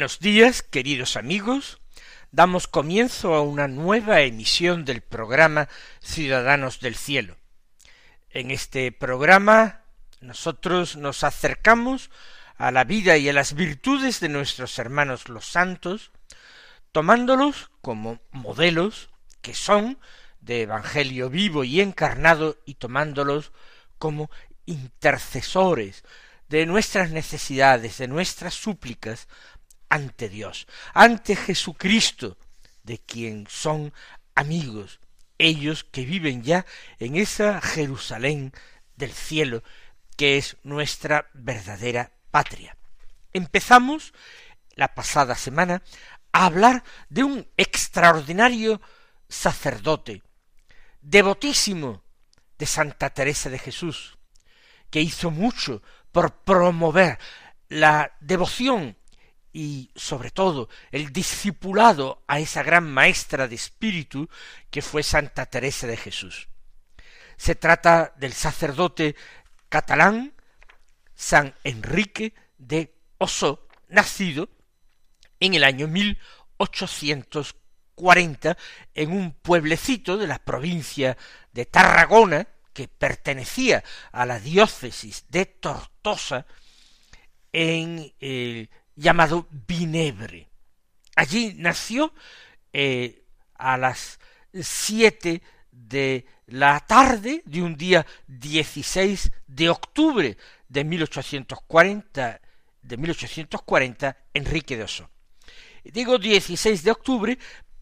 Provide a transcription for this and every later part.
Buenos días, queridos amigos. Damos comienzo a una nueva emisión del programa Ciudadanos del Cielo. En este programa nosotros nos acercamos a la vida y a las virtudes de nuestros hermanos los santos, tomándolos como modelos que son de Evangelio vivo y encarnado y tomándolos como intercesores de nuestras necesidades, de nuestras súplicas ante Dios, ante Jesucristo, de quien son amigos, ellos que viven ya en esa Jerusalén del cielo, que es nuestra verdadera patria. Empezamos la pasada semana a hablar de un extraordinario sacerdote, devotísimo de Santa Teresa de Jesús, que hizo mucho por promover la devoción y sobre todo el discipulado a esa gran maestra de espíritu que fue Santa Teresa de Jesús. Se trata del sacerdote catalán San Enrique de Oso, nacido en el año 1840 en un pueblecito de la provincia de Tarragona, que pertenecía a la diócesis de Tortosa, en el llamado Vinebre. Allí nació eh, a las siete de la tarde de un día 16 de octubre de 1840 de 1840 Enrique de Oso. Digo 16 de octubre,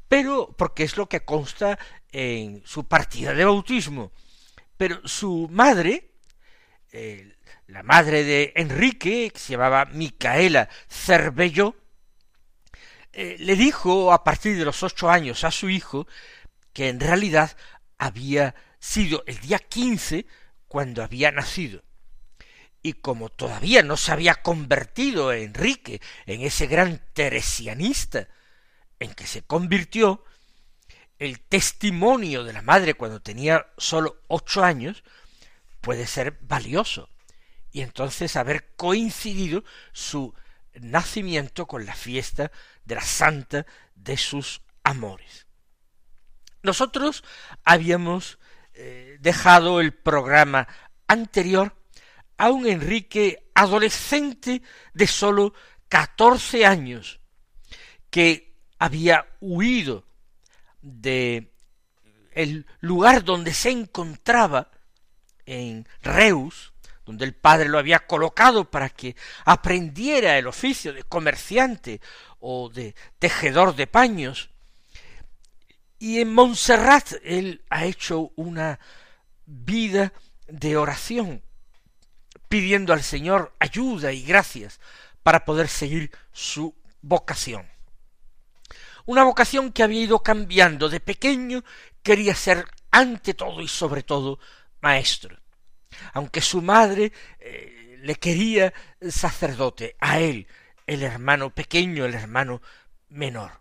pero porque es lo que consta en su partida de bautismo. Pero su madre, la madre de Enrique, que se llamaba Micaela Cervello, eh, le dijo a partir de los ocho años a su hijo que en realidad había sido el día quince cuando había nacido. Y como todavía no se había convertido Enrique en ese gran teresianista en que se convirtió, el testimonio de la madre cuando tenía sólo ocho años puede ser valioso y entonces haber coincidido su nacimiento con la fiesta de la santa de sus amores. Nosotros habíamos eh, dejado el programa anterior a un Enrique adolescente de sólo catorce años, que había huido de el lugar donde se encontraba en Reus, donde el padre lo había colocado para que aprendiera el oficio de comerciante o de tejedor de paños. Y en Montserrat él ha hecho una vida de oración, pidiendo al Señor ayuda y gracias para poder seguir su vocación. Una vocación que había ido cambiando. De pequeño quería ser ante todo y sobre todo maestro aunque su madre eh, le quería sacerdote, a él, el hermano pequeño, el hermano menor,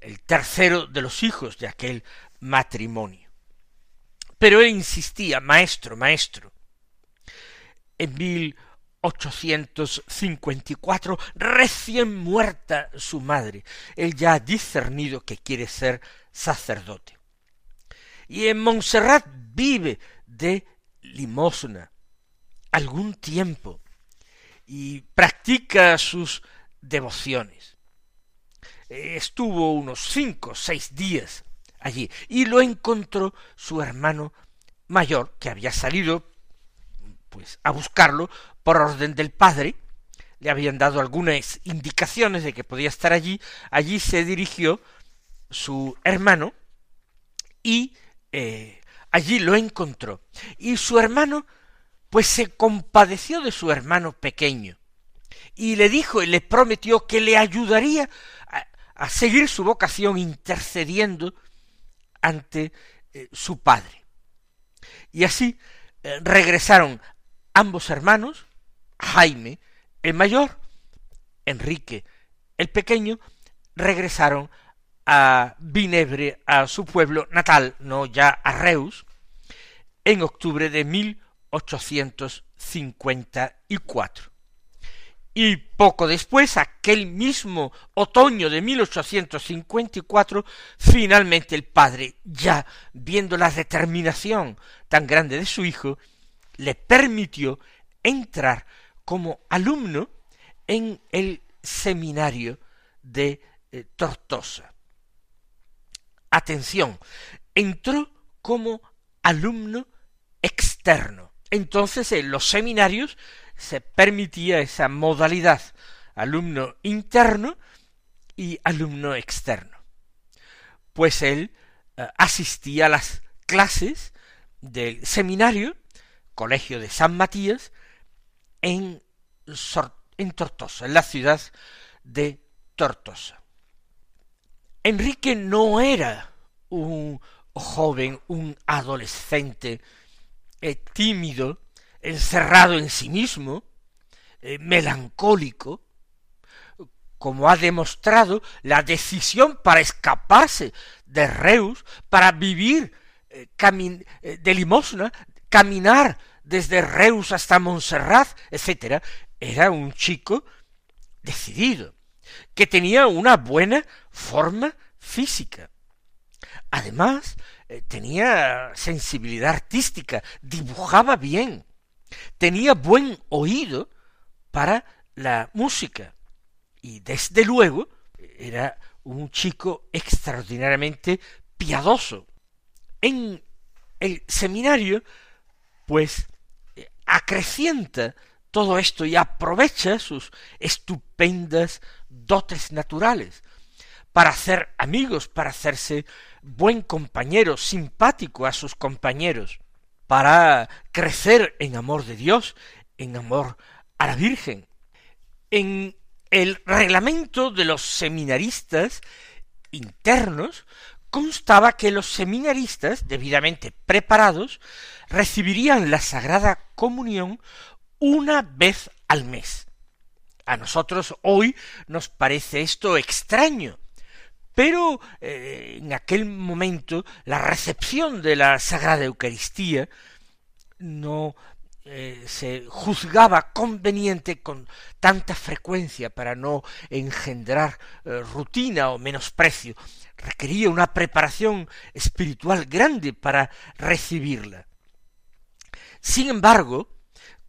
el tercero de los hijos de aquel matrimonio. Pero él insistía, maestro, maestro. En 1854, recién muerta su madre, él ya ha discernido que quiere ser sacerdote. Y en Montserrat vive de limosna algún tiempo y practica sus devociones. Estuvo unos cinco o seis días allí y lo encontró su hermano mayor, que había salido pues a buscarlo por orden del padre, le habían dado algunas indicaciones de que podía estar allí, allí se dirigió su hermano y eh, allí lo encontró. Y su hermano, pues se compadeció de su hermano pequeño y le dijo y le prometió que le ayudaría a, seguir su vocación intercediendo ante eh, su padre. Y así eh, regresaron ambos hermanos, Jaime el mayor, Enrique el pequeño, regresaron a Vinebre, a su pueblo natal, no ya a Reus, en octubre de 1854. Y poco después, aquel mismo otoño de 1854, finalmente el padre, ya viendo la determinación tan grande de su hijo, le permitió entrar como alumno en el seminario de eh, Tortosa. Atención, entró como alumno externo. Entonces en los seminarios se permitía esa modalidad, alumno interno y alumno externo. Pues él eh, asistía a las clases del seminario, Colegio de San Matías, en, en Tortosa, en la ciudad de Tortosa. Enrique no era un joven, un adolescente eh, tímido, encerrado en sí mismo, eh, melancólico, como ha demostrado la decisión para escaparse de Reus, para vivir eh, de limosna, caminar desde Reus hasta Montserrat, etc., era un chico decidido, que tenía una buena forma física. Además, eh, tenía sensibilidad artística, dibujaba bien, tenía buen oído para la música y desde luego era un chico extraordinariamente piadoso. En el seminario, pues acrecienta todo esto y aprovecha sus estupendas dotes naturales para hacer amigos, para hacerse buen compañero, simpático a sus compañeros, para crecer en amor de Dios, en amor a la Virgen. En el reglamento de los seminaristas internos constaba que los seminaristas, debidamente preparados, recibirían la Sagrada Comunión una vez al mes. A nosotros hoy nos parece esto extraño, pero eh, en aquel momento la recepción de la Sagrada Eucaristía no eh, se juzgaba conveniente con tanta frecuencia para no engendrar eh, rutina o menosprecio. Requería una preparación espiritual grande para recibirla. Sin embargo,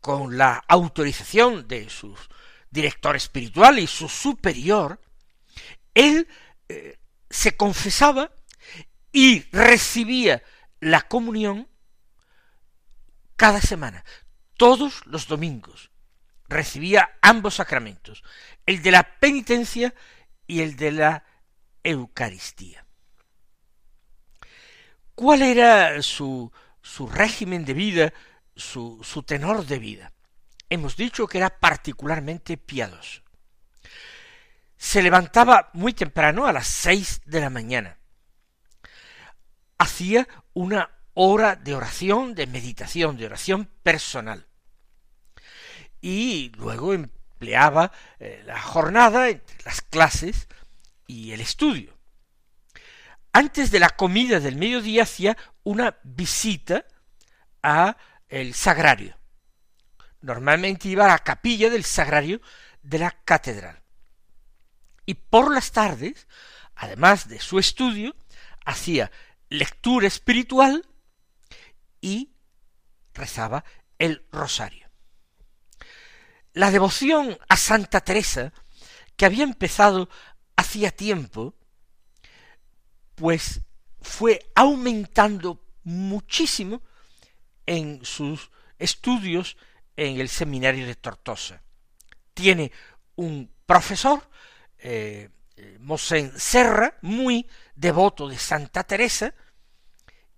con la autorización de su director espiritual y su superior, él eh, se confesaba y recibía la comunión cada semana, todos los domingos. Recibía ambos sacramentos, el de la penitencia y el de la Eucaristía. ¿Cuál era su, su régimen de vida su, tenor de vida. Hemos dicho que era particularmente piadoso. Se levantaba muy temprano, a las seis de la mañana. Hacía una hora de oración, de meditación, de oración personal. Y luego empleaba eh, la jornada entre las clases y el estudio. Antes de la comida del mediodía hacía una visita a el sagrario. Normalmente iba a la capilla del sagrario de la catedral. Y por las tardes, además de su estudio, hacía lectura espiritual y rezaba el rosario. La devoción a Santa Teresa, que había empezado hacía tiempo, pues fue aumentando muchísimo en sus estudios en el seminario de Tortosa. Tiene un profesor, eh, Mosén Serra, muy devoto de Santa Teresa,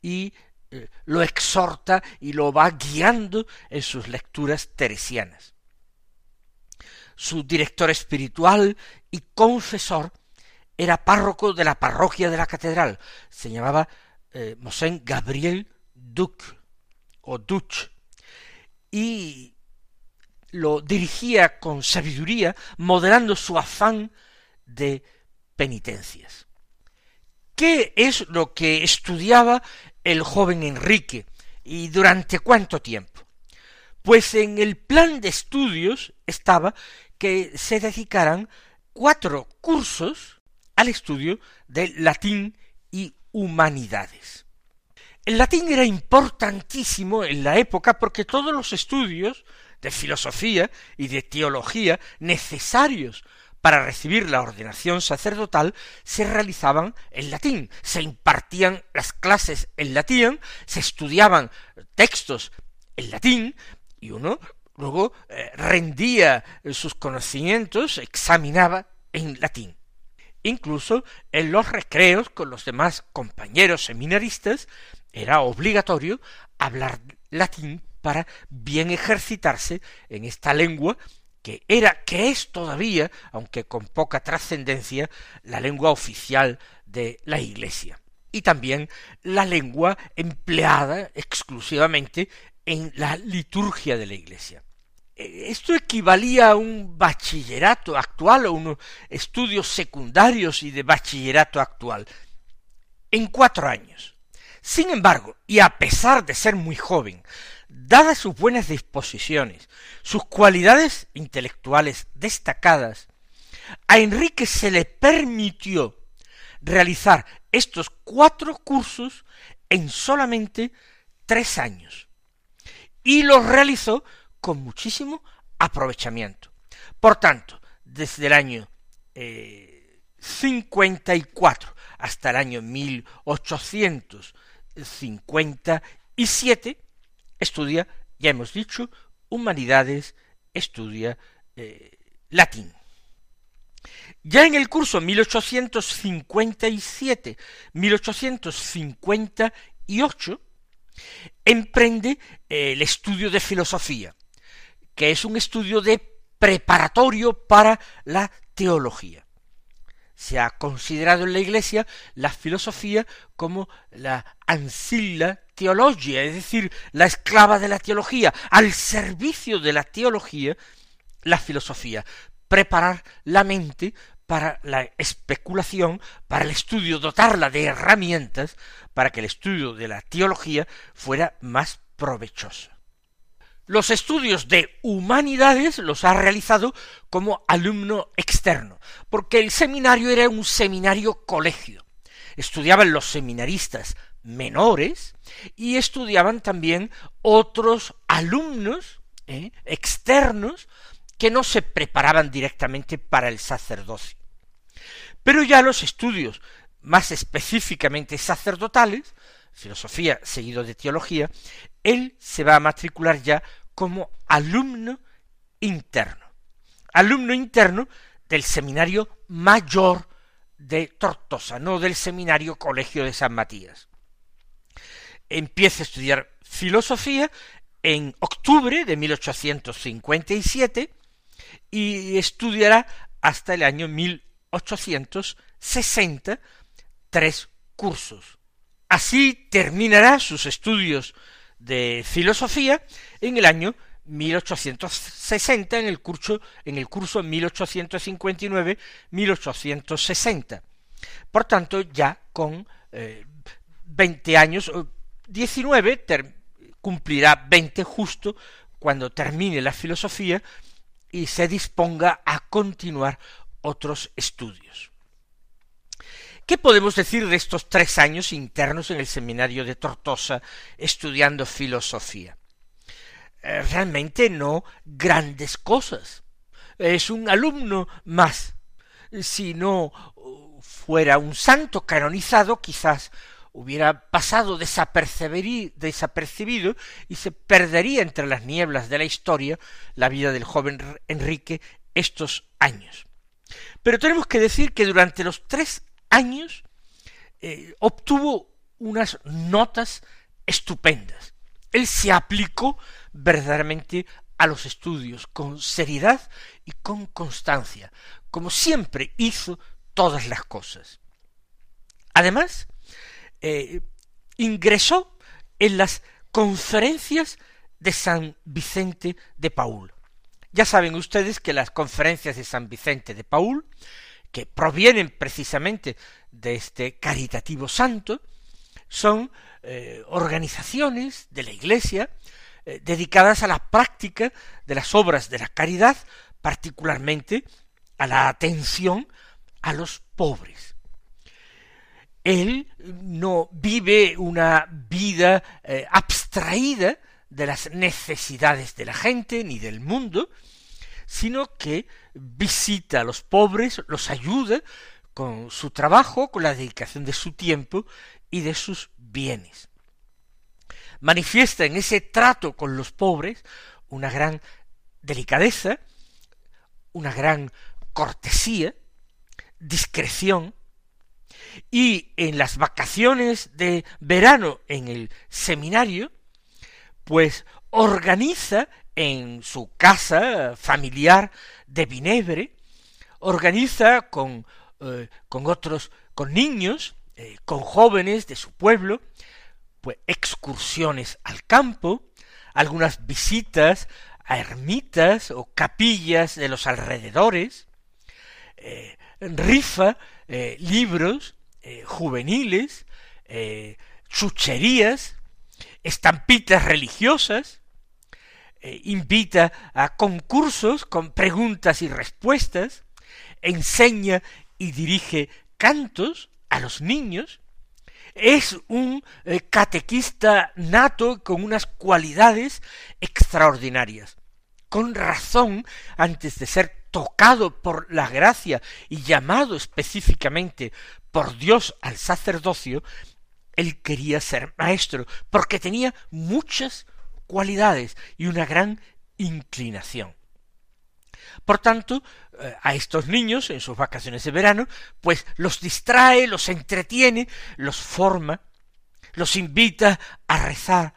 y eh, lo exhorta y lo va guiando en sus lecturas teresianas. Su director espiritual y confesor era párroco de la parroquia de la catedral, se llamaba eh, Mosén Gabriel Duc y lo dirigía con sabiduría, moderando su afán de penitencias. ¿Qué es lo que estudiaba el joven Enrique y durante cuánto tiempo? Pues en el plan de estudios estaba que se dedicaran cuatro cursos al estudio del latín y humanidades. El latín era importantísimo en la época porque todos los estudios de filosofía y de teología necesarios para recibir la ordenación sacerdotal se realizaban en latín, se impartían las clases en latín, se estudiaban textos en latín, y uno luego eh, rendía sus conocimientos, examinaba en latín. Incluso en los recreos con los demás compañeros seminaristas era obligatorio hablar latín para bien ejercitarse en esta lengua que era, que es todavía, aunque con poca trascendencia, la lengua oficial de la Iglesia. Y también la lengua empleada exclusivamente en la liturgia de la Iglesia. E, esto equivalía a un bachillerato actual o unos estudios secundarios y de bachillerato actual en cuatro años. Sin embargo, y a pesar de ser muy joven, dadas sus buenas disposiciones, sus cualidades intelectuales destacadas, a Enrique se le permitió realizar estos cuatro cursos en solamente tres años. Y los realizó con muchísimo aprovechamiento. Por tanto, desde el año eh, cincuenta y cuatro hasta el año mil ochocientos cincuenta y siete estudia, ya hemos dicho, humanidades, estudia eh, latín. Ya en el curso 1857-1858 emprende eh, el estudio de filosofía, que es un estudio de preparatorio para la teología se ha considerado en la Iglesia la filosofía como la ancilla teología, es decir, la esclava de la teología, al servicio de la teología, la filosofía, preparar la mente para la especulación, para el estudio, dotarla de herramientas para que el estudio de la teología fuera más provechoso. Los estudios de humanidades los ha realizado como alumno externo, porque el seminario era un seminario colegio. Estudiaban los seminaristas menores y estudiaban también otros alumnos ¿eh? externos que no se preparaban directamente para el sacerdocio. Pero ya los estudios más específicamente sacerdotales, filosofía seguido de teología, él se va a matricular ya como alumno interno. Alumno interno del seminario mayor de Tortosa, no del seminario Colegio de San Matías. Empieza a estudiar filosofía en octubre de 1857 y estudiará hasta el año 1860 tres cursos. Así terminará sus estudios de filosofía en el año 1860 en el curso en el curso 1859-1860. Por tanto, ya con eh, veinte 20 años, 19, cumplirá 20 justo cuando termine la filosofía y se disponga a continuar otros estudios. ¿Qué podemos decir de estos tres años internos en el seminario de Tortosa estudiando filosofía? Eh, realmente no grandes cosas. Es un alumno más. Si no fuera un santo canonizado, quizás hubiera pasado desapercibido y se perdería entre las nieblas de la historia la vida del joven Enrique estos años. Pero tenemos que decir que durante los tres años eh, obtuvo unas notas estupendas. Él se aplicó verdaderamente a los estudios con seriedad y con constancia, como siempre hizo todas las cosas. Además, eh, ingresó en las conferencias de San Vicente de Paul. Ya saben ustedes que las conferencias de San Vicente de Paul, que provienen precisamente de este caritativo santo, son eh, organizaciones de la Iglesia eh, dedicadas a la práctica de las obras de la caridad, particularmente a la atención a los pobres. Él no vive una vida eh, abstraída de las necesidades de la gente ni del mundo, sino que visita a los pobres, los ayuda con su trabajo, con la dedicación de su tiempo y de sus bienes. Manifiesta en ese trato con los pobres una gran delicadeza, una gran cortesía, discreción, y en las vacaciones de verano en el seminario, pues organiza en su casa familiar de Vinebre, organiza con, eh, con otros, con niños, eh, con jóvenes de su pueblo, pues excursiones al campo, algunas visitas a ermitas o capillas de los alrededores, eh, rifa libros juveniles, chucherías, estampitas religiosas, invita a concursos con preguntas y respuestas, enseña y dirige cantos a los niños, es un catequista nato con unas cualidades extraordinarias. Con razón, antes de ser tocado por la gracia y llamado específicamente por Dios al sacerdocio, él quería ser maestro, porque tenía muchas cualidades y una gran inclinación. Por tanto, eh, a estos niños en sus vacaciones de verano, pues los distrae, los entretiene, los forma, los invita a rezar,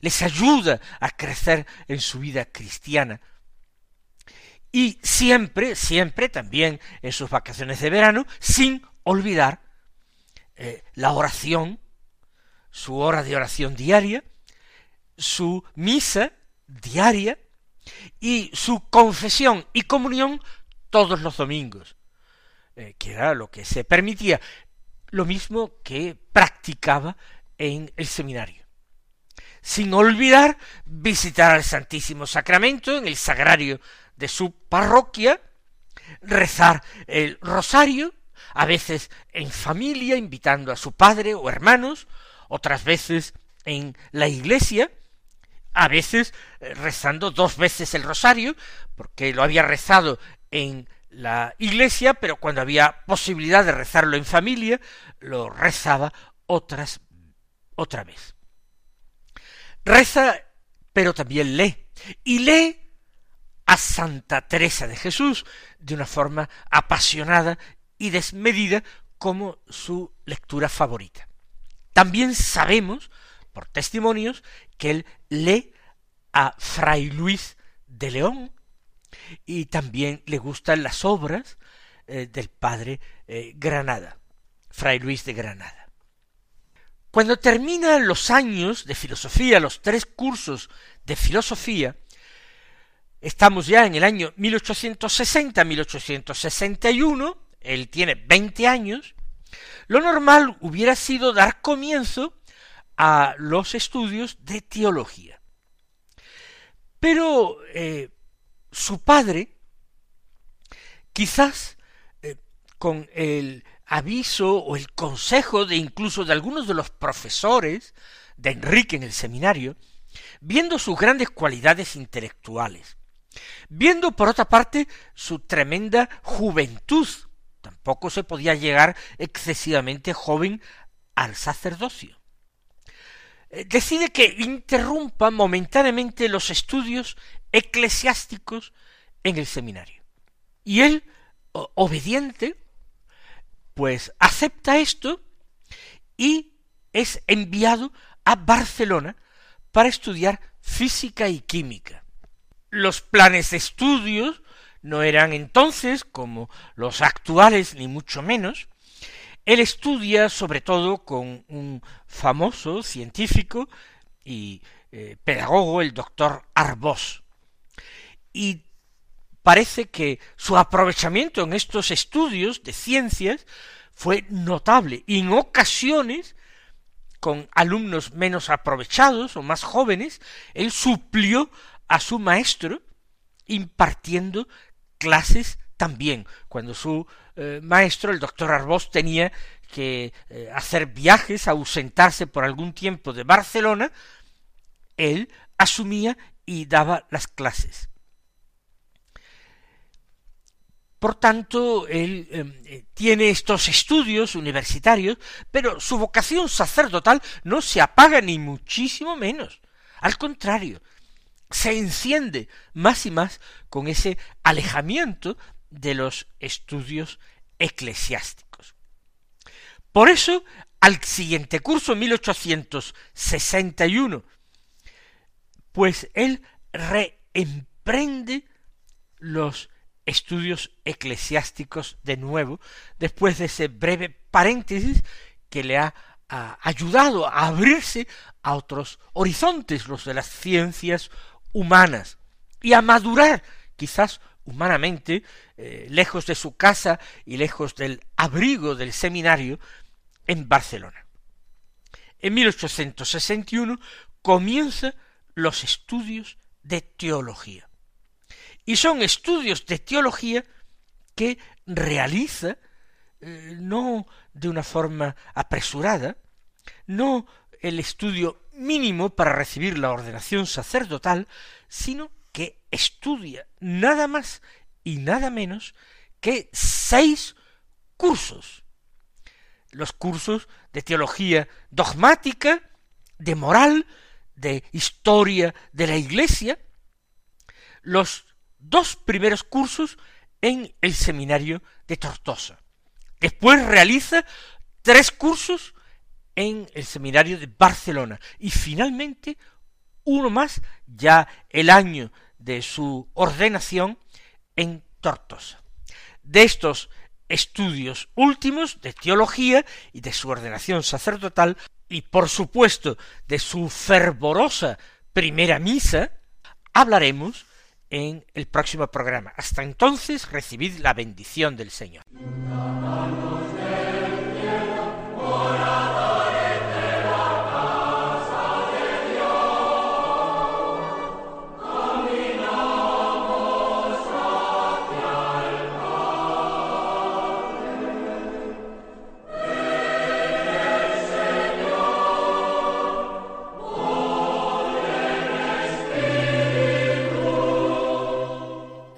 les ayuda a crecer en su vida cristiana, y siempre, siempre también en sus vacaciones de verano, sin olvidar eh, la oración, su hora de oración diaria, su misa diaria y su confesión y comunión todos los domingos, eh, que era lo que se permitía, lo mismo que practicaba en el seminario. Sin olvidar visitar al Santísimo Sacramento en el sagrario de su parroquia, rezar el rosario, a veces en familia, invitando a su padre o hermanos, otras veces en la iglesia, a veces eh, rezando dos veces el rosario, porque lo había rezado en la iglesia, pero cuando había posibilidad de rezarlo en familia, lo rezaba otras otra vez. Reza, pero también lee, y lee a Santa Teresa de Jesús de una forma apasionada y desmedida como su lectura favorita. También sabemos, por testimonios, que él lee a Fray Luis de León y también le gustan las obras eh, del padre eh, Granada, Fray Luis de Granada. Cuando terminan los años de filosofía, los tres cursos de filosofía, Estamos ya en el año 1860-1861, él tiene 20 años, lo normal hubiera sido dar comienzo a los estudios de teología. Pero eh, su padre, quizás eh, con el aviso o el consejo de incluso de algunos de los profesores de Enrique en el seminario, viendo sus grandes cualidades intelectuales, Viendo por otra parte su tremenda juventud, tampoco se podía llegar excesivamente joven al sacerdocio. Eh, decide que interrumpa momentáneamente los estudios eclesiásticos en el seminario. Y él, obediente, pues acepta esto y es enviado a Barcelona para estudiar física y química. Los planes de estudios no eran entonces como los actuales, ni mucho menos. Él estudia sobre todo con un famoso científico y eh, pedagogo, el doctor Arbós. Y parece que su aprovechamiento en estos estudios de ciencias fue notable y en ocasiones con alumnos menos aprovechados o más jóvenes, él suplió a su maestro impartiendo clases también, cuando su eh, maestro, el doctor Arbós, tenía que eh, hacer viajes, ausentarse por algún tiempo de Barcelona, él asumía y daba las clases. Por tanto, él eh, tiene estos estudios universitarios, pero su vocación sacerdotal no se apaga ni muchísimo menos. Al contrario, se enciende más y más con ese alejamiento de los estudios eclesiásticos. Por eso, al siguiente curso, 1861, pues él reemprende los estudios eclesiásticos de nuevo, después de ese breve paréntesis que le ha, ayudado a abrirse a otros horizontes, los de las ciencias humanas, y a madurar, quizás humanamente, eh, lejos de su casa y lejos del abrigo del seminario, en Barcelona. En 1861 comienza los estudios de teología. Y son estudios de teología que realiza eh, no de una forma apresurada, no el estudio mínimo para recibir la ordenación sacerdotal, sino estudia nada más y nada menos que seis cursos. Los cursos de teología dogmática, de moral, de historia de la Iglesia, los dos primeros cursos en el seminario de Tortosa. Después realiza tres cursos en el seminario de Barcelona y finalmente uno más ya el año de su ordenación en Tortosa. De estos estudios últimos de teología y de su ordenación sacerdotal y por supuesto de su fervorosa primera misa, hablaremos en el próximo programa. Hasta entonces, recibid la bendición del Señor.